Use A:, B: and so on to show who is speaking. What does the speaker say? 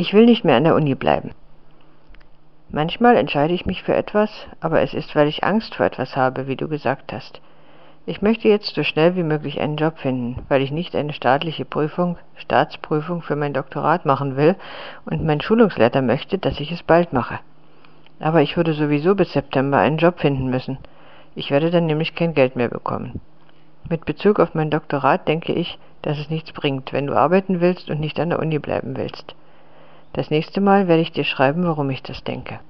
A: Ich will nicht mehr an der Uni bleiben. Manchmal entscheide ich mich für etwas, aber es ist, weil ich Angst vor etwas habe, wie du gesagt hast. Ich möchte jetzt so schnell wie möglich einen Job finden, weil ich nicht eine staatliche Prüfung, Staatsprüfung für mein Doktorat machen will und mein Schulungsleiter möchte, dass ich es bald mache. Aber ich würde sowieso bis September einen Job finden müssen. Ich werde dann nämlich kein Geld mehr bekommen. Mit Bezug auf mein Doktorat denke ich, dass es nichts bringt, wenn du arbeiten willst und nicht an der Uni bleiben willst. Das nächste Mal werde ich dir schreiben, warum ich das denke.